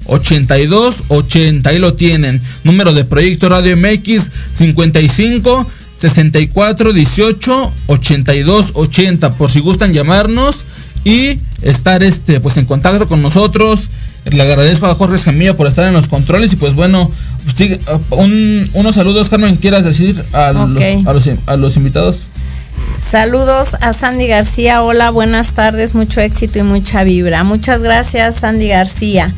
82 80. Ahí lo tienen. Número de Proyecto Radio MX 55 64 18 82 80. Por si gustan llamarnos y estar este pues en contacto con nosotros. Le agradezco a Jorge Escamilla por estar en los controles y pues bueno, pues, un- unos saludos Carmen, ¿quieras decir a, los, a, los, a los invitados? Saludos a Sandy García. Hola, buenas tardes, mucho éxito y mucha vibra. Muchas gracias, Sandy García.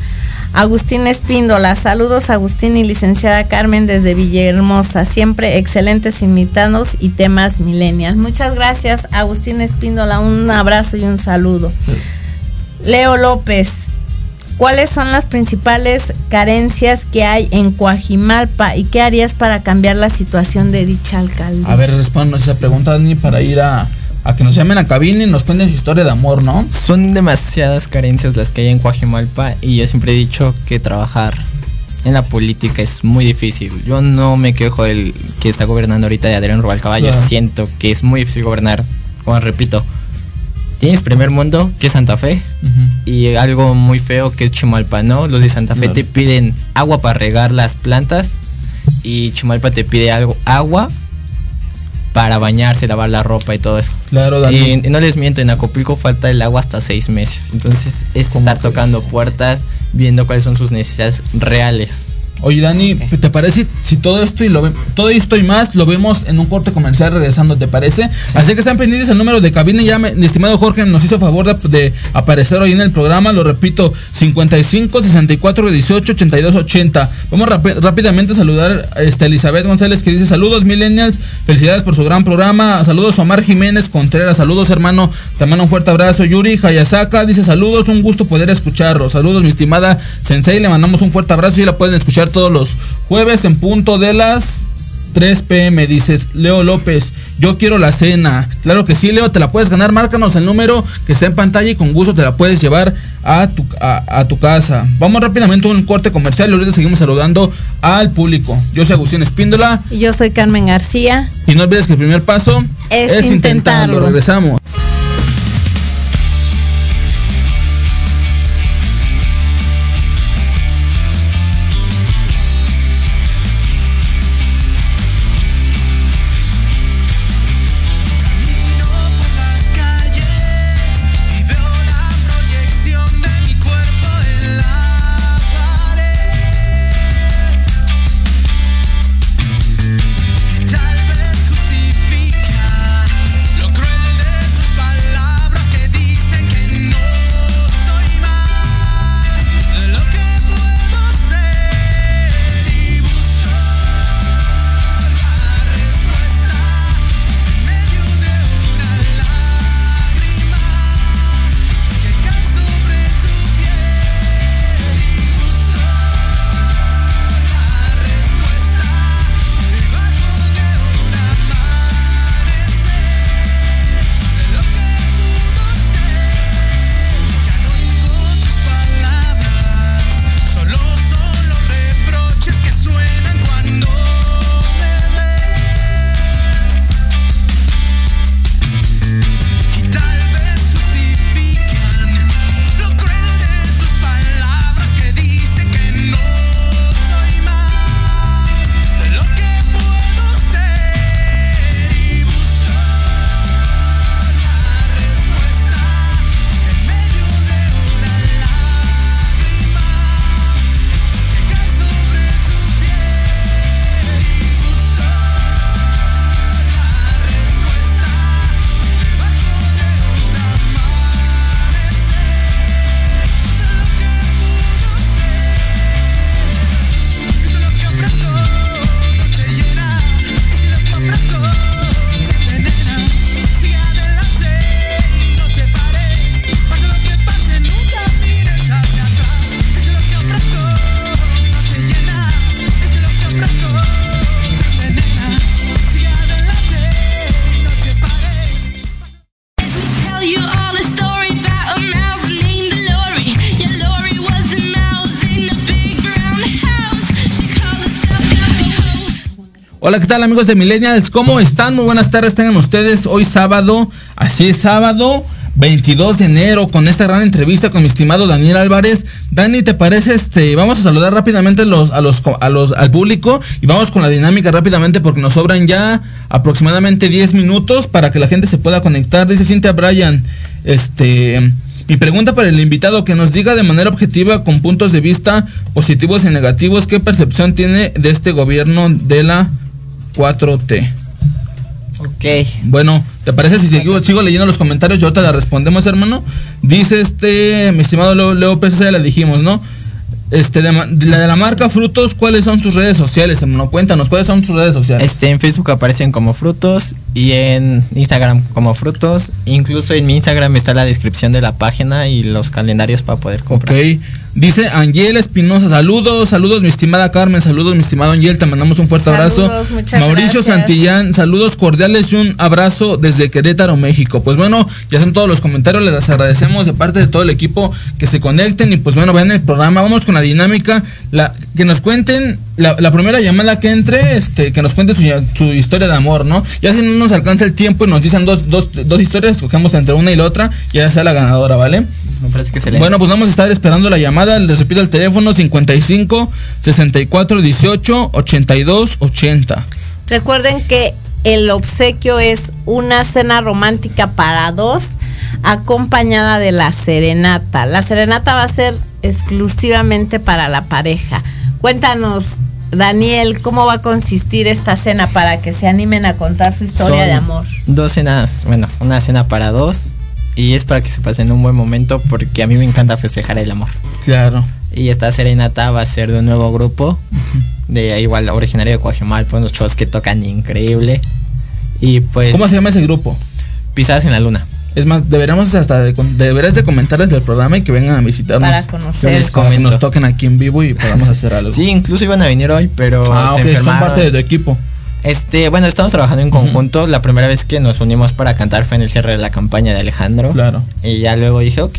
Agustín Espíndola, saludos Agustín y licenciada Carmen desde Villahermosa, siempre excelentes invitados y temas millennials. Muchas gracias Agustín Espíndola, un abrazo y un saludo. Leo López, ¿cuáles son las principales carencias que hay en Coajimalpa y qué harías para cambiar la situación de dicha alcaldía? A ver, respóndanos esa pregunta, Dani, para ir a, a que nos llamen a cabina y nos cuenten su historia de amor, ¿no? Son demasiadas carencias las que hay en Coajimalpa y yo siempre he dicho que trabajar en la política es muy difícil. Yo no me quejo del que está gobernando ahorita de Adrián Rubalcaba, yo Claro. siento que es muy difícil gobernar. Como repito, tienes primer mundo, que es Santa Fe, y algo muy feo que es Chimalpa, ¿no? Los de Santa Fe Claro. te piden agua para regar las plantas y Chimalpa te pide algo, agua para bañarse, lavar la ropa y todo eso. Claro, Dani. Y, no les miento, en Acapulco falta el agua hasta seis meses. Entonces es estar tocando puertas, viendo cuáles son sus necesidades reales. Oye Dani, ¿te parece si todo esto y lo todo esto y más lo vemos en un corte comercial regresando, ¿te parece? Así que están pendientes el número de cabina, ya mi estimado Jorge nos hizo favor de, de aparecer hoy en el programa, lo repito, 55 64 18 82 80. Vamos rápidamente a saludar a esta Elizabeth González que dice saludos millennials, felicidades por su gran programa, saludos Omar Jiménez Contreras, saludos hermano, te mando un fuerte abrazo, Yuri Hayasaka dice saludos, un gusto poder escucharlo, saludos mi estimada Sensei, le mandamos un fuerte abrazo y la pueden escuchar todos los jueves en punto de las 3 pm, dices Leo López, yo quiero la cena. Claro que sí, Leo, te la puedes ganar. Márcanos el número que está en pantalla y con gusto te la puedes llevar a tu, a, a tu casa. Vamos rápidamente a un corte comercial y ahorita seguimos saludando al público. Yo soy Agustín Espíndola Y yo soy Carmen García. y no olvides que el primer paso Es intentarlo. Regresamos. Hola, ¿qué tal amigos de Millennials? ¿Cómo están? Muy buenas tardes, tengan ustedes hoy sábado, así es sábado. 22 de enero con esta gran entrevista con mi estimado Daniel Álvarez. Dani, ¿te parece este? Vamos a saludar rápidamente a los, a los, al público y vamos con la dinámica rápidamente porque nos sobran ya aproximadamente 10 minutos para que la gente se pueda conectar. Dice Cintia Bryan, este, mi pregunta para el invitado que nos diga de manera objetiva con puntos de vista positivos y negativos qué percepción tiene de este gobierno de la 4T. Ok. Bueno, ¿te parece si sigo, sigo leyendo los comentarios? Yo ahorita la respondemos, hermano. Dice este, mi estimado Leo, Leo ya la dijimos, ¿no? Este, de la de la marca Frutos, ¿cuáles son sus redes sociales, hermano? Cuéntanos, ¿cuáles son sus redes sociales? Este, en Facebook aparecen como frutos y en Instagram como frutos. Incluso en mi Instagram está la descripción de la página y los calendarios para poder comprar. Ok. Dice Angel Espinosa, saludos, saludos mi estimada Carmen, saludos mi estimado Angel, te mandamos un fuerte Saludos, abrazo. Mauricio gracias. Santillán, saludos cordiales y un abrazo desde Querétaro, México. Pues bueno, ya son todos los comentarios, les agradecemos de parte de todo el equipo que se conecten y pues bueno, vean el programa, vamos con la dinámica, la, que nos cuenten la, la primera llamada que entre, este, que nos cuente su, su historia de amor, ¿no? Ya si no nos alcanza el tiempo y nos dicen dos, dos, dos historias, escogemos entre una y la otra, ya sea la ganadora, ¿vale? Me parece que se Bueno, pues vamos a estar esperando la llamada. Les repito el teléfono 55 64 18 82 80. Recuerden que el obsequio es una cena romántica para dos acompañada de la serenata. La serenata va a ser exclusivamente para la pareja. Cuéntanos, Daniel, ¿cómo va a consistir esta cena para que se animen a contar su historia Son de amor? Dos cenas, bueno, una cena para dos y es para que se pasen un buen momento porque a mí me encanta festejar el amor. Claro. Y esta serenata va a ser de un nuevo grupo, de igual originario de Coajimalpa, unos chavos que tocan increíble. Y pues... ¿Cómo se llama ese grupo? Pisadas en la Luna. Es más, deberíamos hasta de, deberás de comentarles del programa y que vengan a visitarnos. Para conocer. Comento. nos toquen aquí en vivo y podamos hacer <laughs> algo. Sí, incluso iban a venir hoy, pero ah, se ok, son parte de tu equipo. Este, bueno, estamos trabajando en conjunto. La primera vez que nos unimos para cantar fue en el cierre de la campaña de Alejandro. Claro. Y ya luego dije, ok,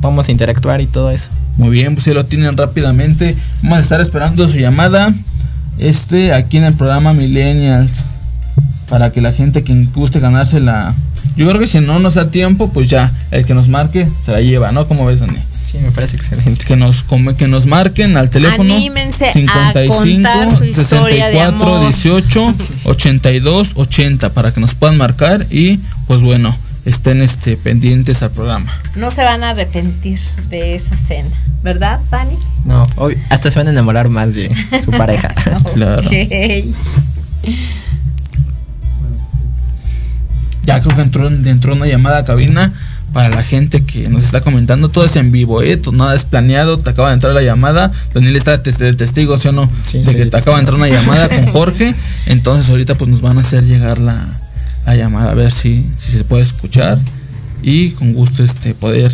vamos a interactuar y todo eso. Muy bien, pues si lo tienen rápidamente. Vamos a estar esperando su llamada. Este, aquí en el programa Millennials. Para que la gente que guste ganarse la. Yo creo que si no nos da tiempo, pues ya, el que nos marque se la lleva, ¿no? ¿Cómo ves, Dani? Sí, me parece excelente. Que nos, come- que nos marquen al teléfono Anímense a contar su historia de 64 amor. 18 82 80 para que nos puedan marcar y pues bueno, estén este pendientes al programa. No se van a arrepentir de esa cena, ¿verdad, Dani? No, hoy hasta se van a enamorar más de su <laughs> pareja. Claro. Ok. <laughs> Ya creo que entró, entró una llamada a cabina para la gente que nos está comentando. Todo es en vivo, ¿eh? Todo- Nada es planeado. Te acaba de entrar la llamada. Daniel está de, testigo, ¿sí o no? de sí, que te acaba de entrar una llamada con <laughs> Jorge. Entonces ahorita pues nos van a hacer llegar la, la llamada. A ver si, si se puede escuchar. Y con gusto este poder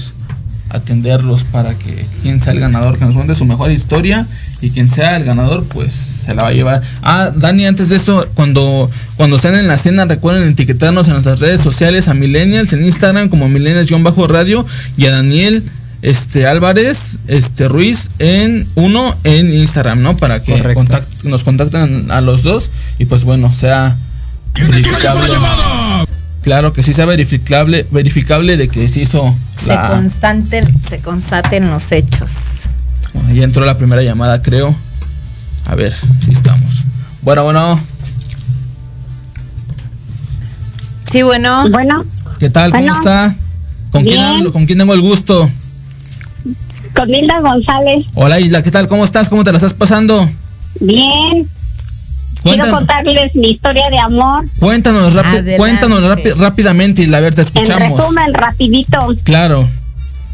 atenderlos para que quien sea el ganador, que nos cuente su mejor historia y quien sea el ganador, pues se la va a llevar. Ah, Dani, antes de eso, cuando, cuando estén en la cena, recuerden etiquetarnos en nuestras redes sociales a Millennials en Instagram como Millennials-radio y a Daniel este Álvarez este Ruiz en uno en Instagram, ¿no? Para que contact- nos contacten a los dos y pues bueno, sea verificable. Claro que sí sea verificable, verificable de que se hizo Se la, constanten, se constaten los hechos. Bueno, ya entró la primera llamada, creo. A ver, si estamos. Bueno, bueno, Sí, bueno. Bueno, ¿qué tal? ¿Cómo está? ¿Con quién Bien. hablo? ¿Con quién tengo el gusto? con Hilda González. Hola Isla, ¿qué tal? ¿Cómo estás? ¿Cómo te la estás pasando? Bien. Quiero contarles mi historia de amor. cuéntanos, Adelante. cuéntanos rápi- rápidamente y la ver, te En escuchamos. resumen, rapidito, Claro,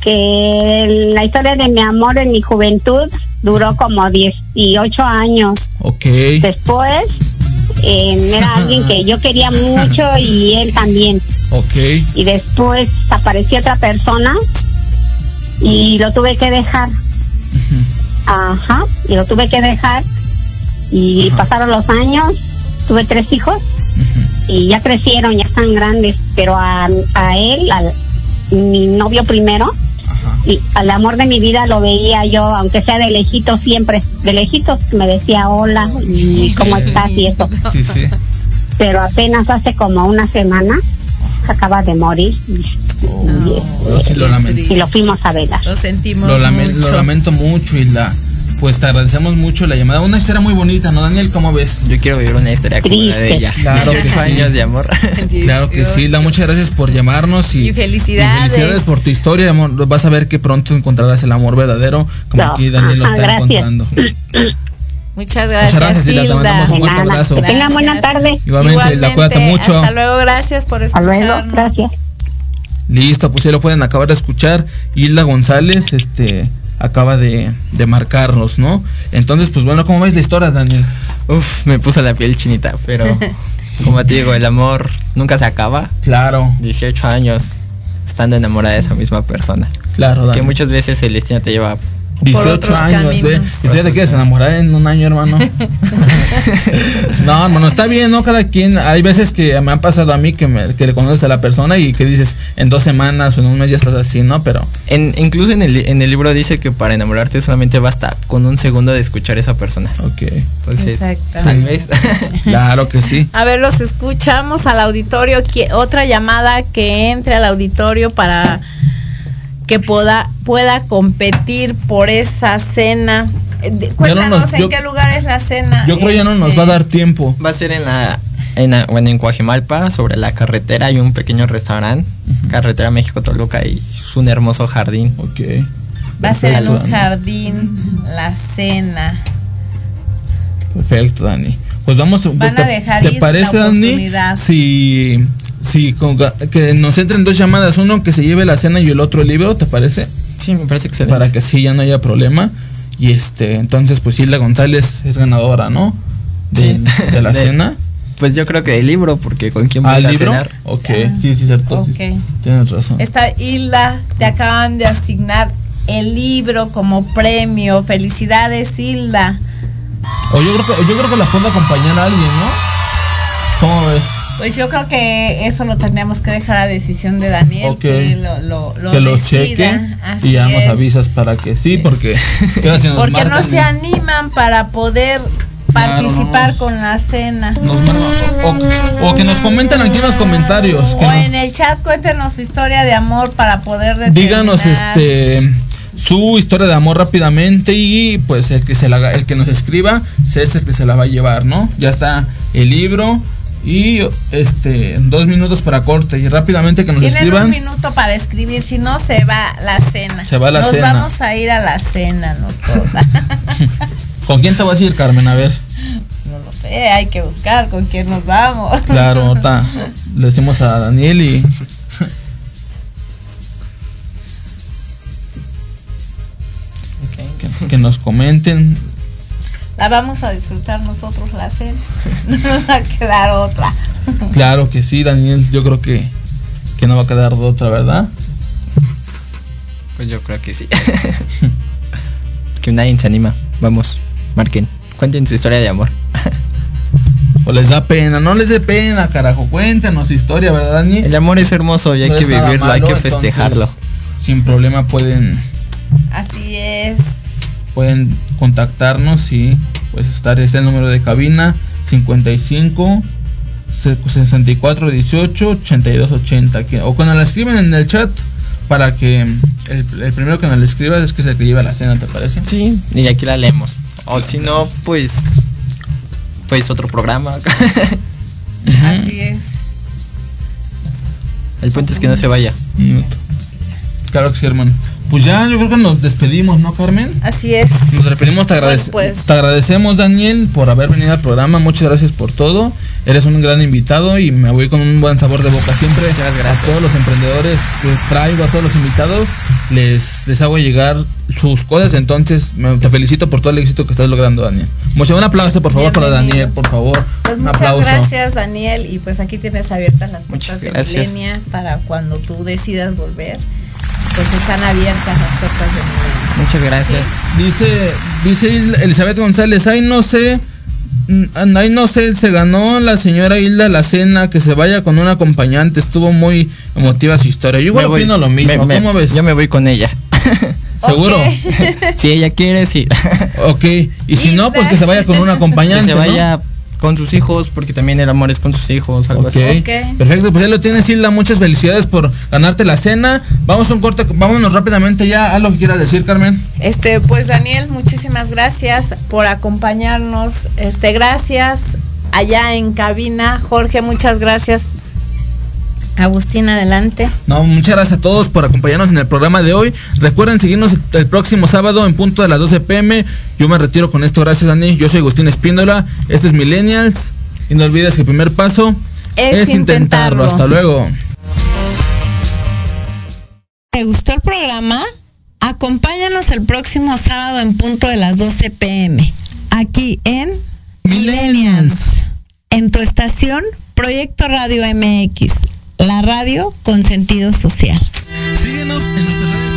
que la historia de mi amor en mi juventud duró como 18 años. ok. Después eh, era <laughs> alguien que yo quería mucho y él también. Ok, Y después apareció otra persona y lo tuve que dejar. Ajá, y lo tuve que dejar. Y pasaron los años, tuve tres hijos y ya crecieron, ya están grandes, pero a, a él, al mi novio primero, Y al amor de mi vida lo veía yo, aunque sea de lejitos siempre, de lejitos me decía hola y cómo estás y eso. Sí, sí. Pero apenas hace como una semana acaba de morir Yo sí lo lamento. y lo fuimos a velar. Lo sentimos Lo, mucho. lo lamento mucho y la pues te agradecemos mucho la llamada. Una historia muy bonita, ¿no, Daniel? ¿Cómo ves? Yo quiero vivir una historia como la de ella. Claro que 18 sí. años de amor. <laughs> Claro que sí, la muchas gracias por llamarnos y, Y felicidades. y felicidades por tu historia, amor. Vas a ver que pronto encontrarás el amor verdadero, como No, aquí Daniel lo está gracias. encontrando. Muchas gracias, Muchas gracias, Hilda, te mandamos un fuerte abrazo. Que tengan buena tarde. Igualmente, la cuídate mucho. Hasta luego, gracias por Hasta luego, escucharnos. gracias. Listo, pues ya lo pueden acabar de escuchar. Hilda González, este, acaba de, de marcarnos, ¿no? Entonces, pues bueno, ¿cómo ves la historia, Daniel? Uf, me puso la piel chinita, pero <laughs> como te digo, el amor nunca se acaba. Claro, 18 años estando enamorada de esa misma persona. claro, Que muchas veces el destino te lleva 18 otros años, ¿ve? caminos. Y tú ya te quieres enamorar en un año, hermano. <laughs> no, hermano, está bien, ¿no? Cada quien. Hay veces que me han pasado a mí que, me, que le conoces a la persona y que dices en dos semanas o en un mes ya estás así, ¿no? Pero En, incluso en el, en el libro dice que para enamorarte solamente basta con un segundo de escuchar a esa persona. Ok. Entonces, Exactamente. tal vez. <laughs> Claro que sí. A ver, los escuchamos al auditorio. Otra llamada que entre al auditorio para que pueda, pueda competir por esa cena. Eh, Cuéntanos nos- en yo- qué lugar es la cena. Yo creo ya no nos Este, va a dar tiempo. Va a ser en la, en bueno, en Coajimalpa, sobre la carretera, hay un pequeño restaurante, carretera México-Toluca, y es un hermoso jardín. Ok. Va a ser en un Dani. jardín la cena. Perfecto, Dani. Pues vamos Van a ¿te- dejar ¿Te ir parece, la Dani? oportunidad. Si, si con- que nos entren dos llamadas, uno que se lleve la cena y el otro el libro, ¿te parece? Sí, me parece excelente. Para que así ya no haya problema. Y este, entonces pues Hilda González es ganadora, ¿no? De, Sí. de la <laughs> De- cena. Pues yo creo que el libro, porque con quién voy a ¿Al ir a libro? cenar. Ok, sí, sí, cierto. sí, Ok. tienes razón. Esta Hilda, te acaban de asignar el libro como premio. Felicidades, Hilda. O yo creo que, yo creo que la puede acompañar a alguien, ¿no? ¿Cómo ves? Pues yo creo que eso lo tendríamos que dejar a decisión de Daniel, que lo, lo, lo que lo cheque Así y ya nos avisas para que sí, porque ¿qué tal si nos Porque no se animan para poder Claro, participar con la cena. nos o, o que nos comenten aquí en los comentarios. que O nos- en el chat cuéntenos su historia de amor para poder determinar. díganos este su historia de amor rápidamente y pues el que se la el que nos escriba es el que se la va a llevar, ¿no? Ya está el libro y este dos minutos para corte y rápidamente que nos Tienen escriban. un minuto para escribir, si no se va la cena. Se va la Nos cena. vamos a ir a la cena nosotras. <laughs> ¿Con quién te vas a ir, Carmen? A ver. no lo sé, hay que buscar con quién nos vamos. Claro, <laughs> ahorita le decimos a Daniel y <laughs> que, que nos comenten. La vamos a disfrutar nosotros la cena. <laughs> No nos va a quedar otra. <laughs> Claro que sí, Daniel, yo creo que, que no va a quedar de otra, ¿verdad? Pues yo creo que sí. <laughs> que nadie se anima. Vamos, marquen. Cuenten su historia de amor. O les da pena, no les dé pena, carajo, cuéntanos su historia, ¿verdad, Daniel? El amor es hermoso y hay No que vivirlo, hay que entonces, festejarlo. sin problema pueden Así es. Pueden contactarnos y pues estar es el número de cabina 55 64 18 82 80 que- o cuando la escriben en el chat para que el, el primero que nos la escriba es que se te lleva la cena, ¿te parece? Sí, y aquí la leemos. O si no, pues. Pues otro programa. <laughs> Así es. El punto es que no se vaya. Minuto. Claro que sí, hermano. Pues ya, yo creo que nos despedimos, ¿no, Carmen? Así es. Nos despedimos, te, agradec- Pues, pues. te agradecemos, Daniel, por haber venido al programa. Muchas gracias por todo. Eres un gran invitado y me voy con un buen sabor de boca siempre. A todos los emprendedores que traigo, a todos los invitados, les, les hago llegar sus cosas. Entonces, me- te felicito por todo el éxito que estás logrando, Daniel. Mucho un aplauso, por favor, para. Daniel, por favor. Pues un muchas aplauso. gracias, Daniel. Y pues aquí tienes abiertas las puertas de gracias. Milenia para cuando tú decidas volver. Pues están abiertas las puertas de Milenia. Muchas gracias. Dice, dice Elizabeth González, ay no sé, mm, ay no sé, se ganó la señora Hilda la cena, que se vaya con un acompañante, estuvo muy emotiva su historia. Yo igual Me voy. opino lo mismo, Me- me- ¿cómo ves? Yo me voy con ella. <laughs> ¿Seguro? <laughs> si ella quiere, sí. Ok. Y si no, pues que se vaya con un acompañante. <laughs> que se ¿no? Con sus hijos, porque también el amor es con sus hijos, algo Ok. así. Perfecto, pues ya lo tienes, Hilda. Muchas felicidades por ganarte la cena. Vamos a un corte, vámonos rápidamente ya a lo que quieras decir, Carmen. Este, pues Daniel, muchísimas gracias por acompañarnos. Este, gracias allá en cabina. Jorge, muchas gracias. Agustín, adelante. No, muchas gracias a todos por acompañarnos en el programa de hoy. Recuerden seguirnos el próximo sábado en punto de las 12 pm. Yo me retiro con esto. Gracias, Dani. Yo soy Agustín Espíndola. Este es Millennials. Y no olvides que el primer paso Es intentarlo. Hasta luego. ¿Te gustó el programa? Acompáñanos el próximo sábado en punto de las 12 pm. Aquí en Millennials. En tu estación, Proyecto Radio MX. La radio con sentido social. Síguenos en nuestras redes